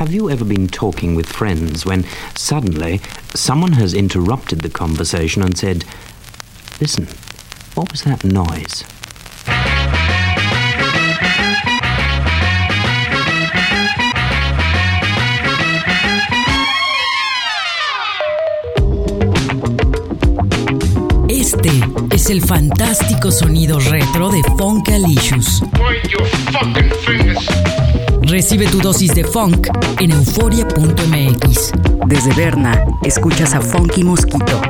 Have you ever been talking with friends when suddenly someone has interrupted the conversation and said, Listen, what was that noise? Es el fantástico sonido retro de Funkalicious. Recibe tu dosis de funk en euforia.mx. Desde Berna, escuchas a Funky Mosquito.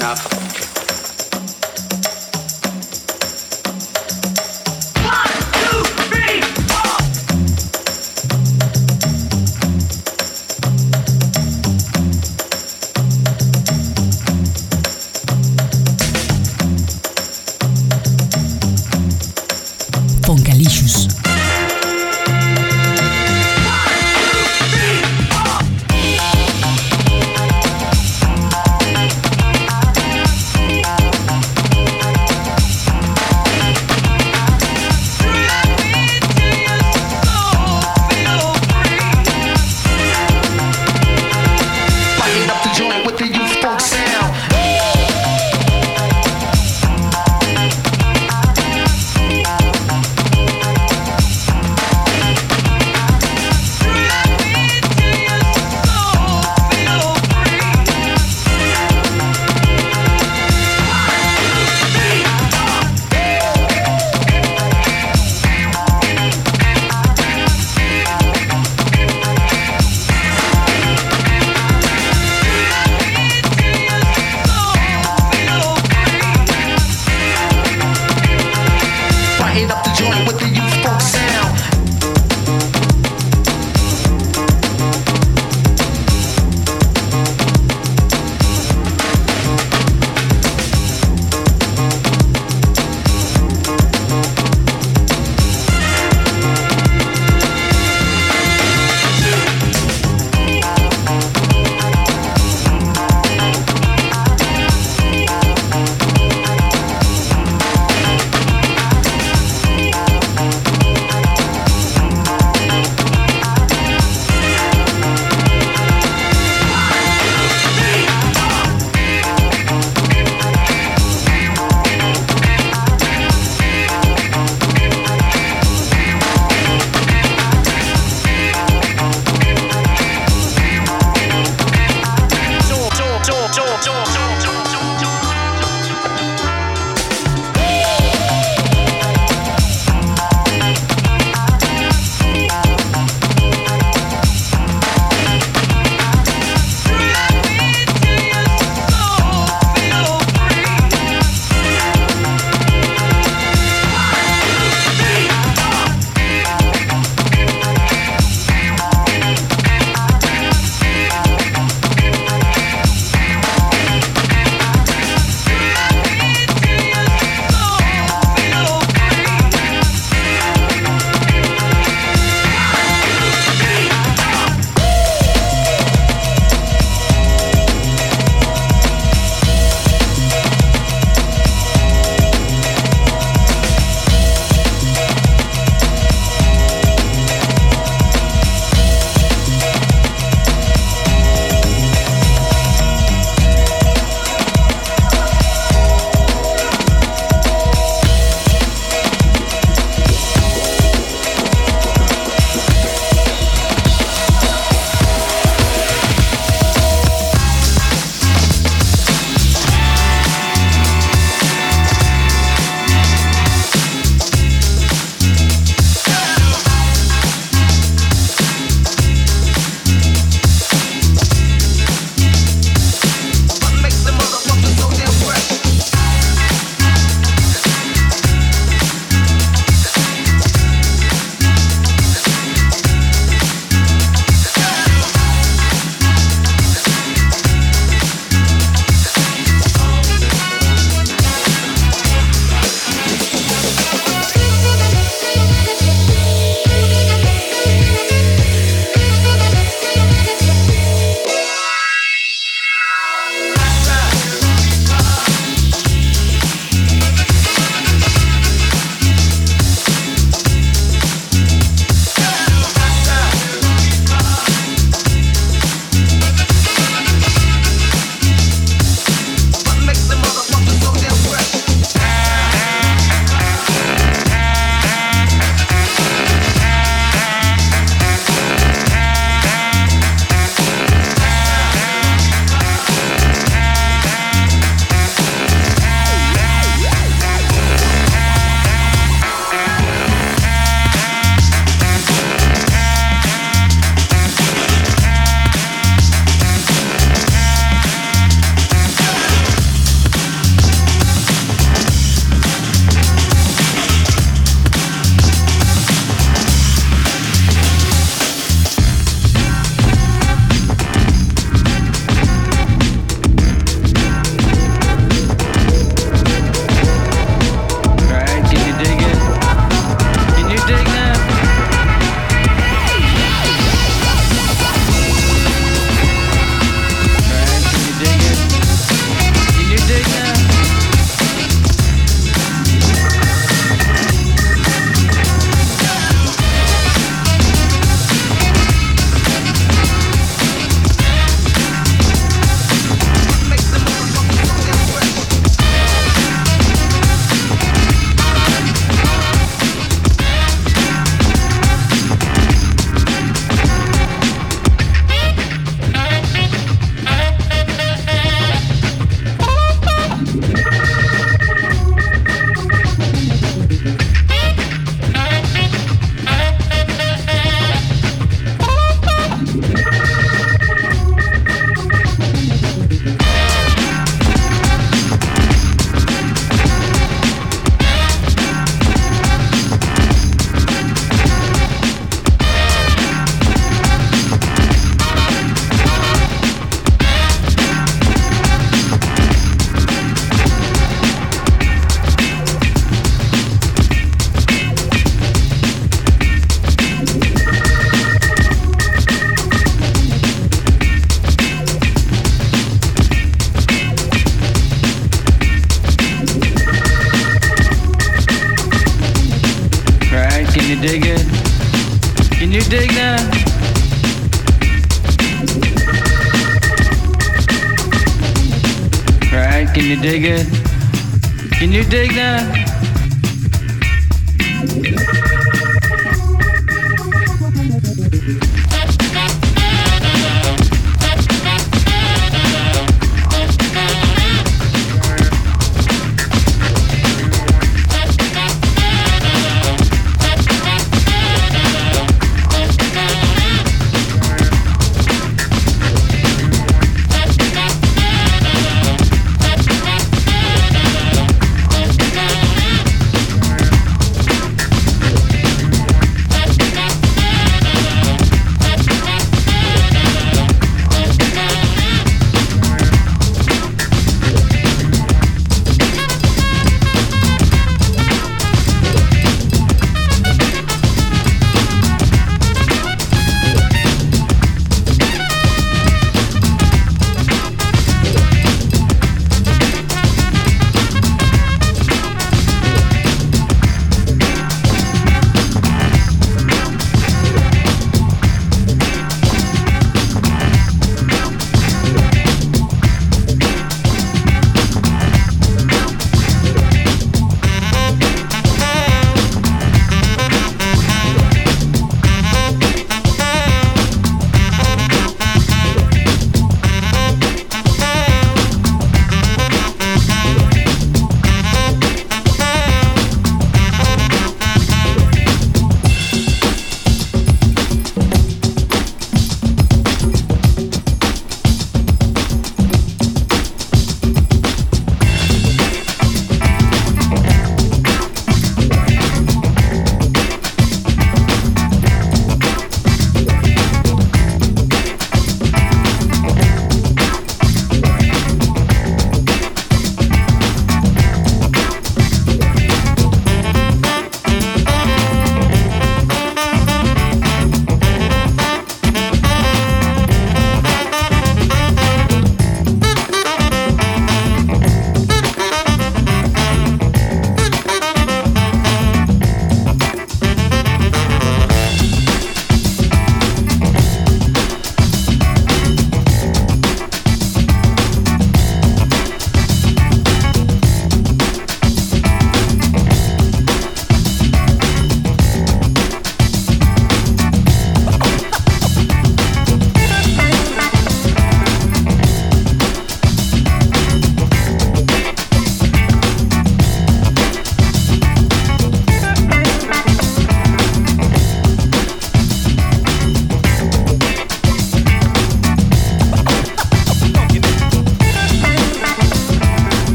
Enough.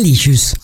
lixos.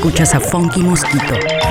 Escuchas a Funky Mosquito.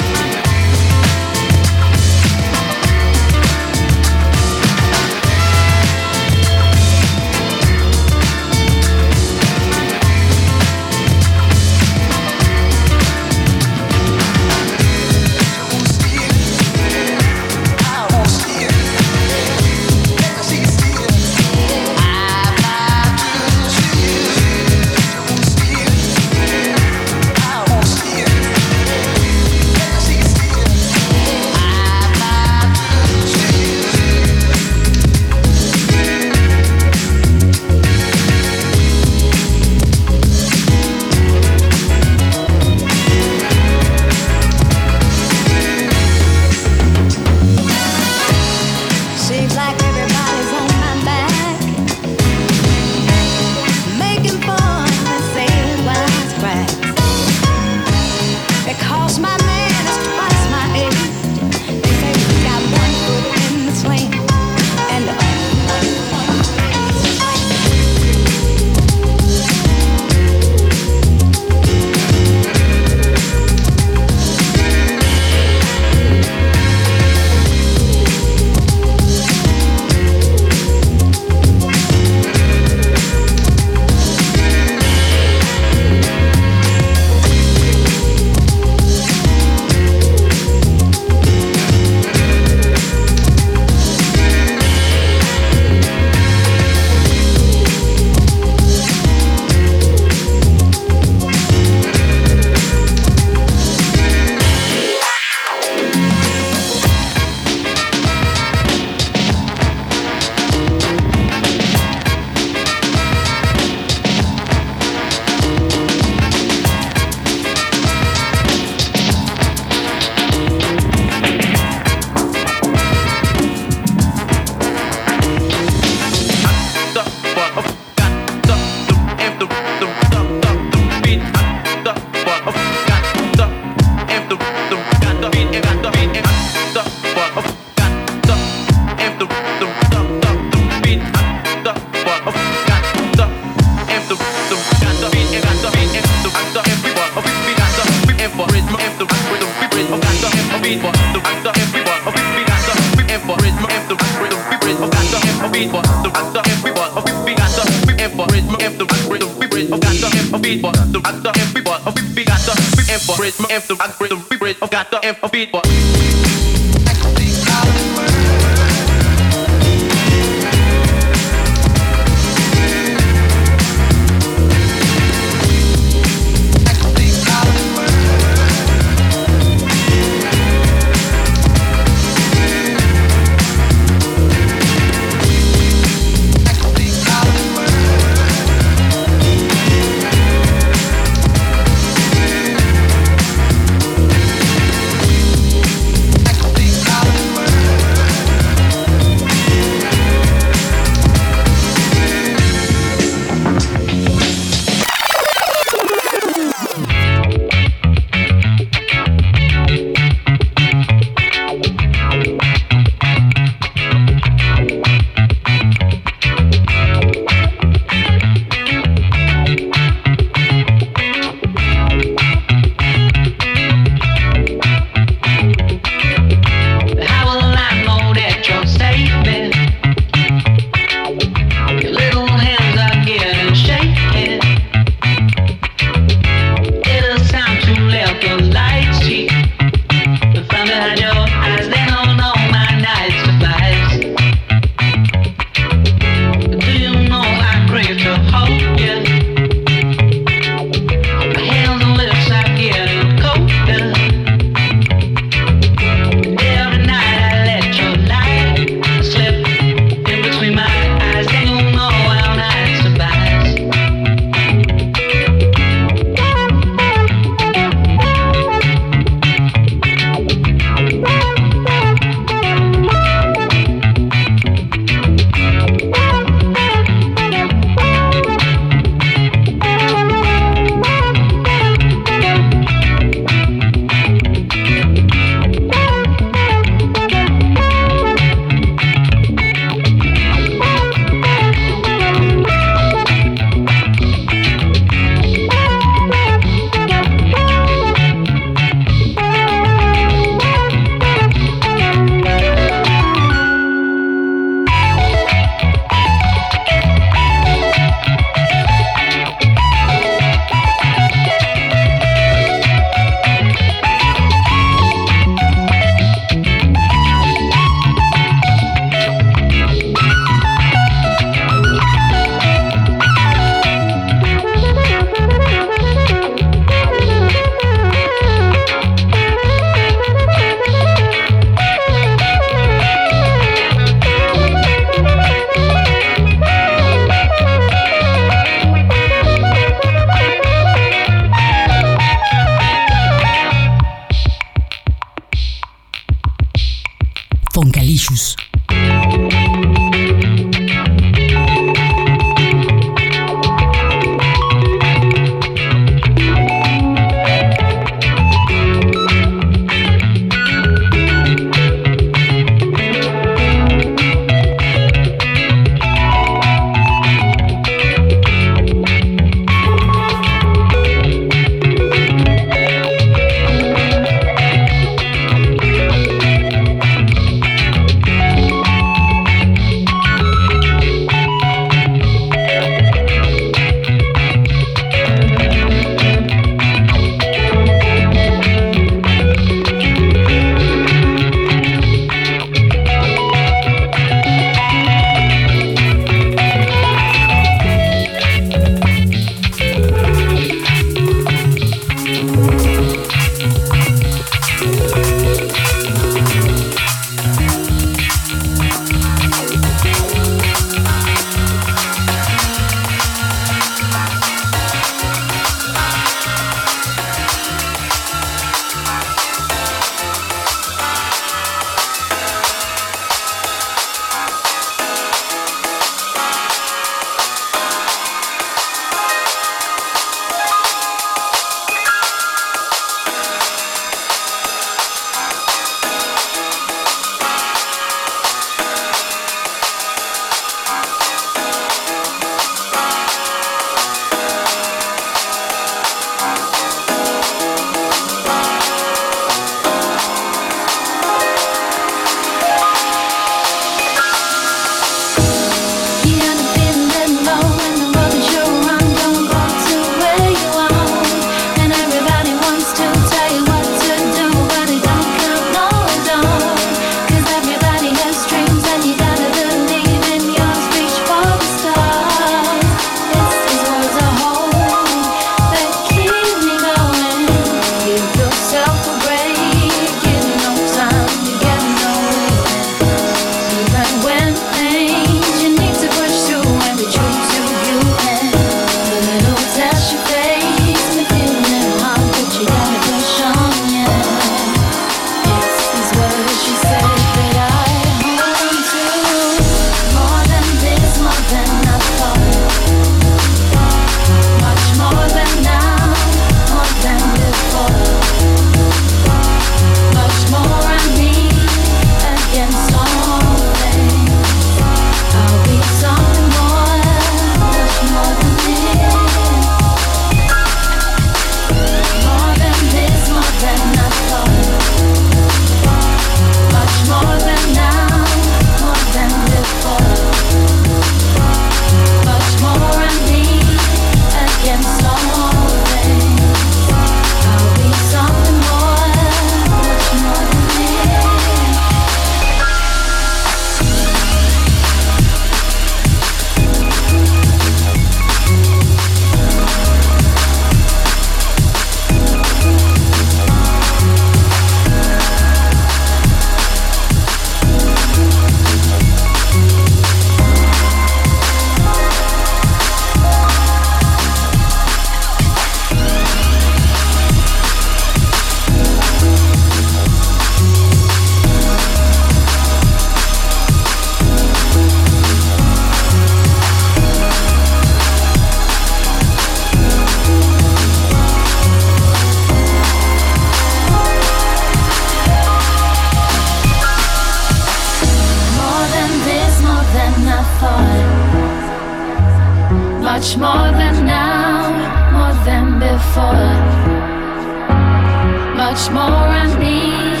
More I need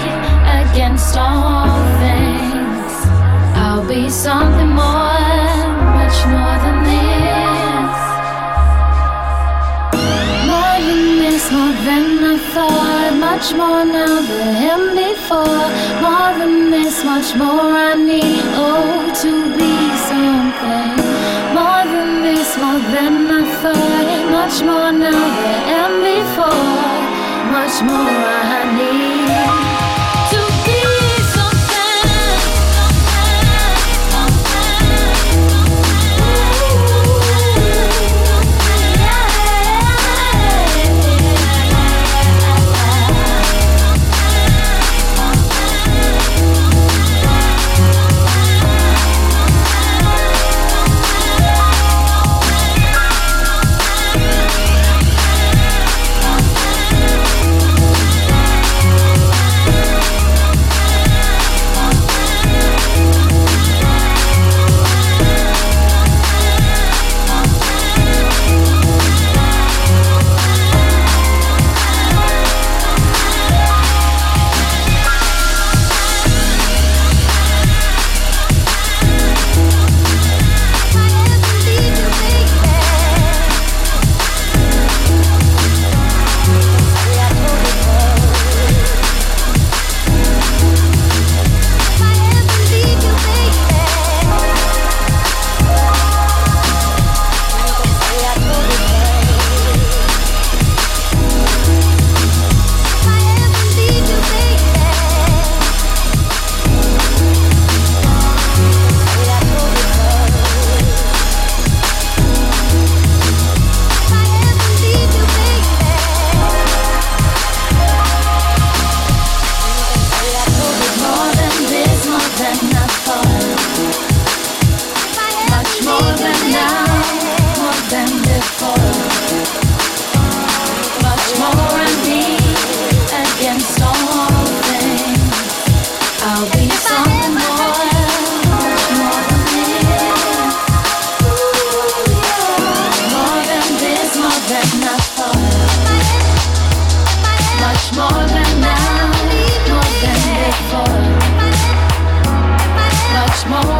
against all things. I'll be something more, much more than this. More than this, more than I thought. Much more now than before. More than this, much more I need. Oh, to be something. More than this, more than I thought. Much more now than before. Much more I Much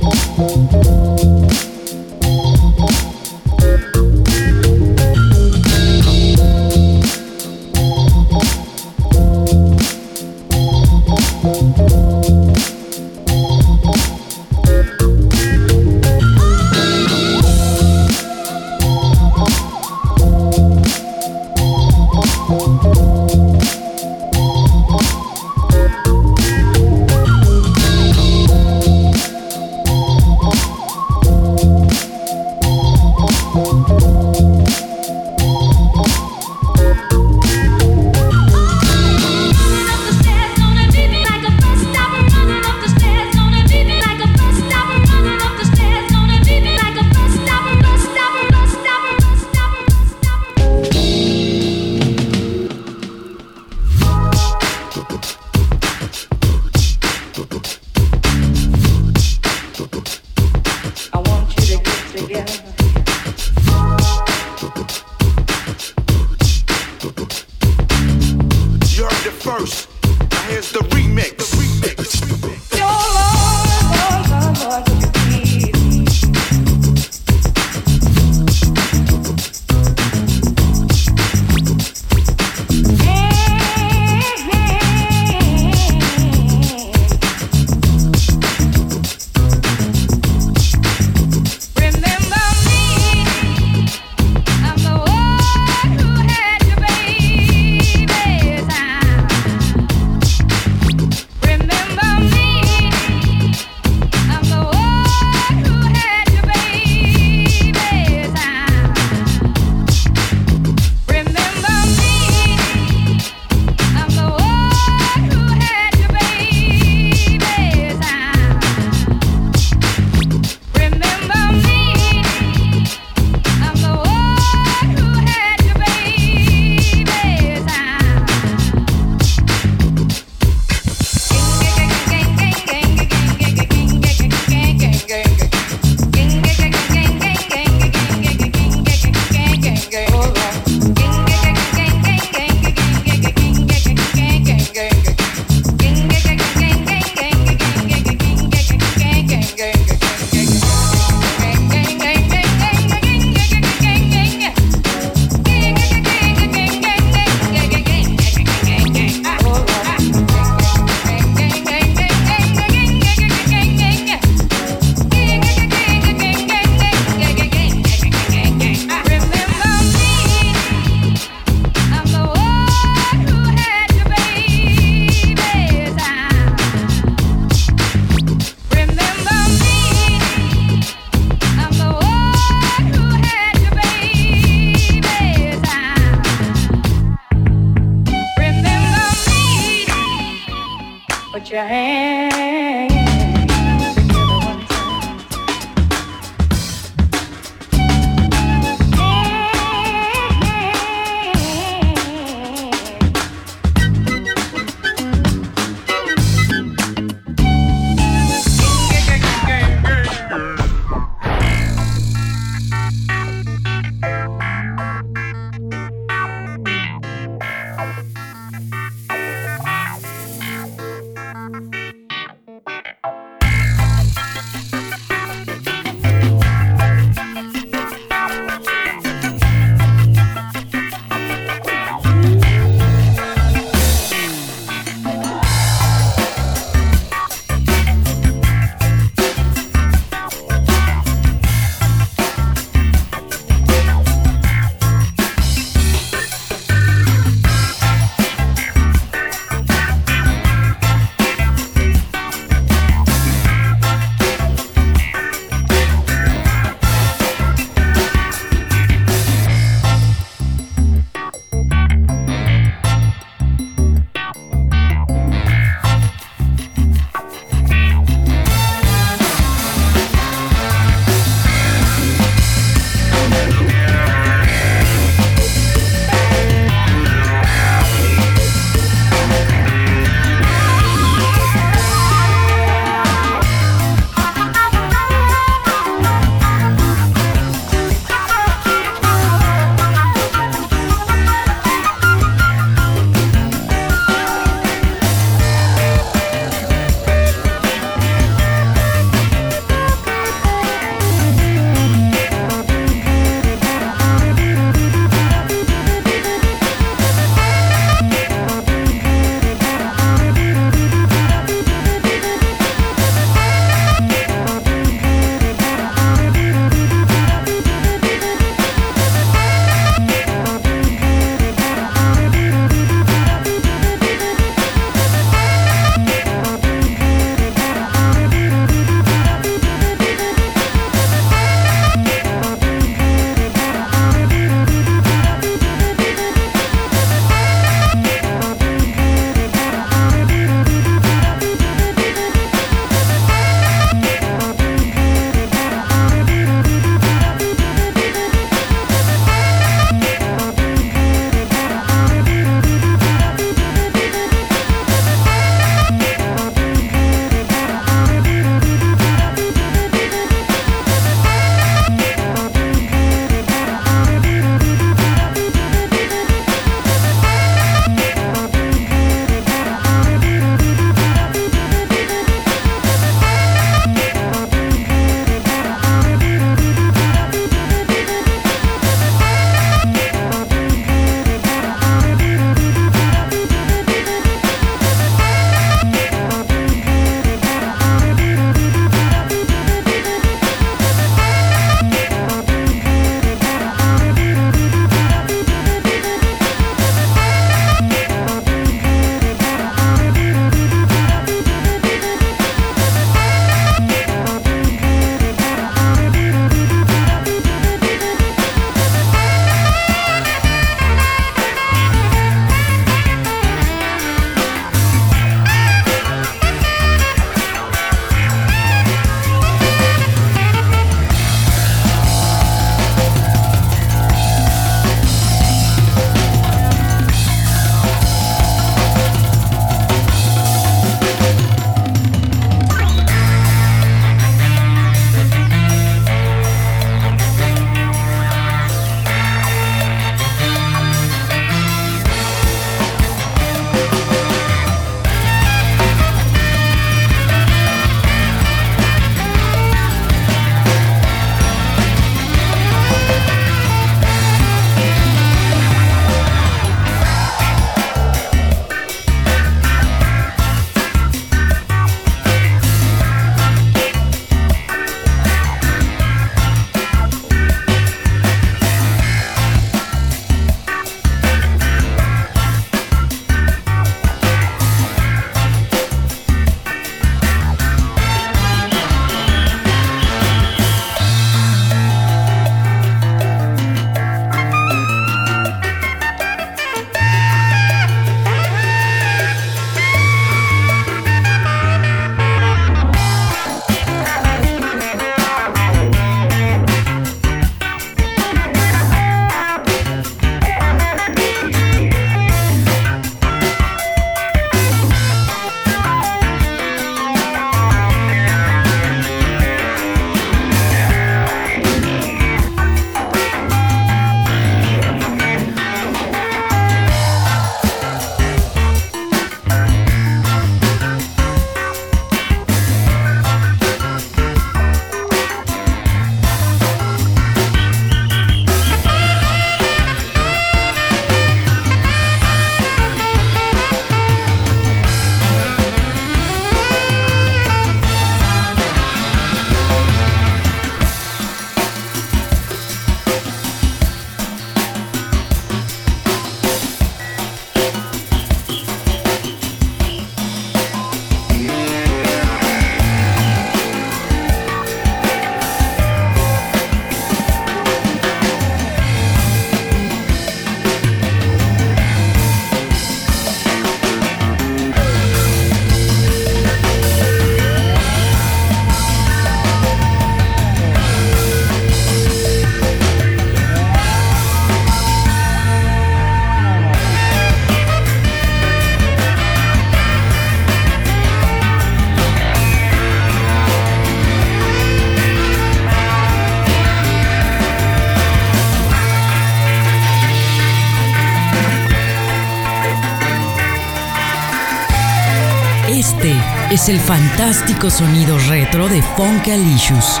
el fantástico sonido retro de Funkalicious.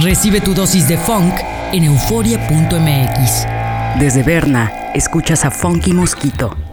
Recibe tu dosis de funk en euforia.mx. Desde Berna, escuchas a Funky Mosquito.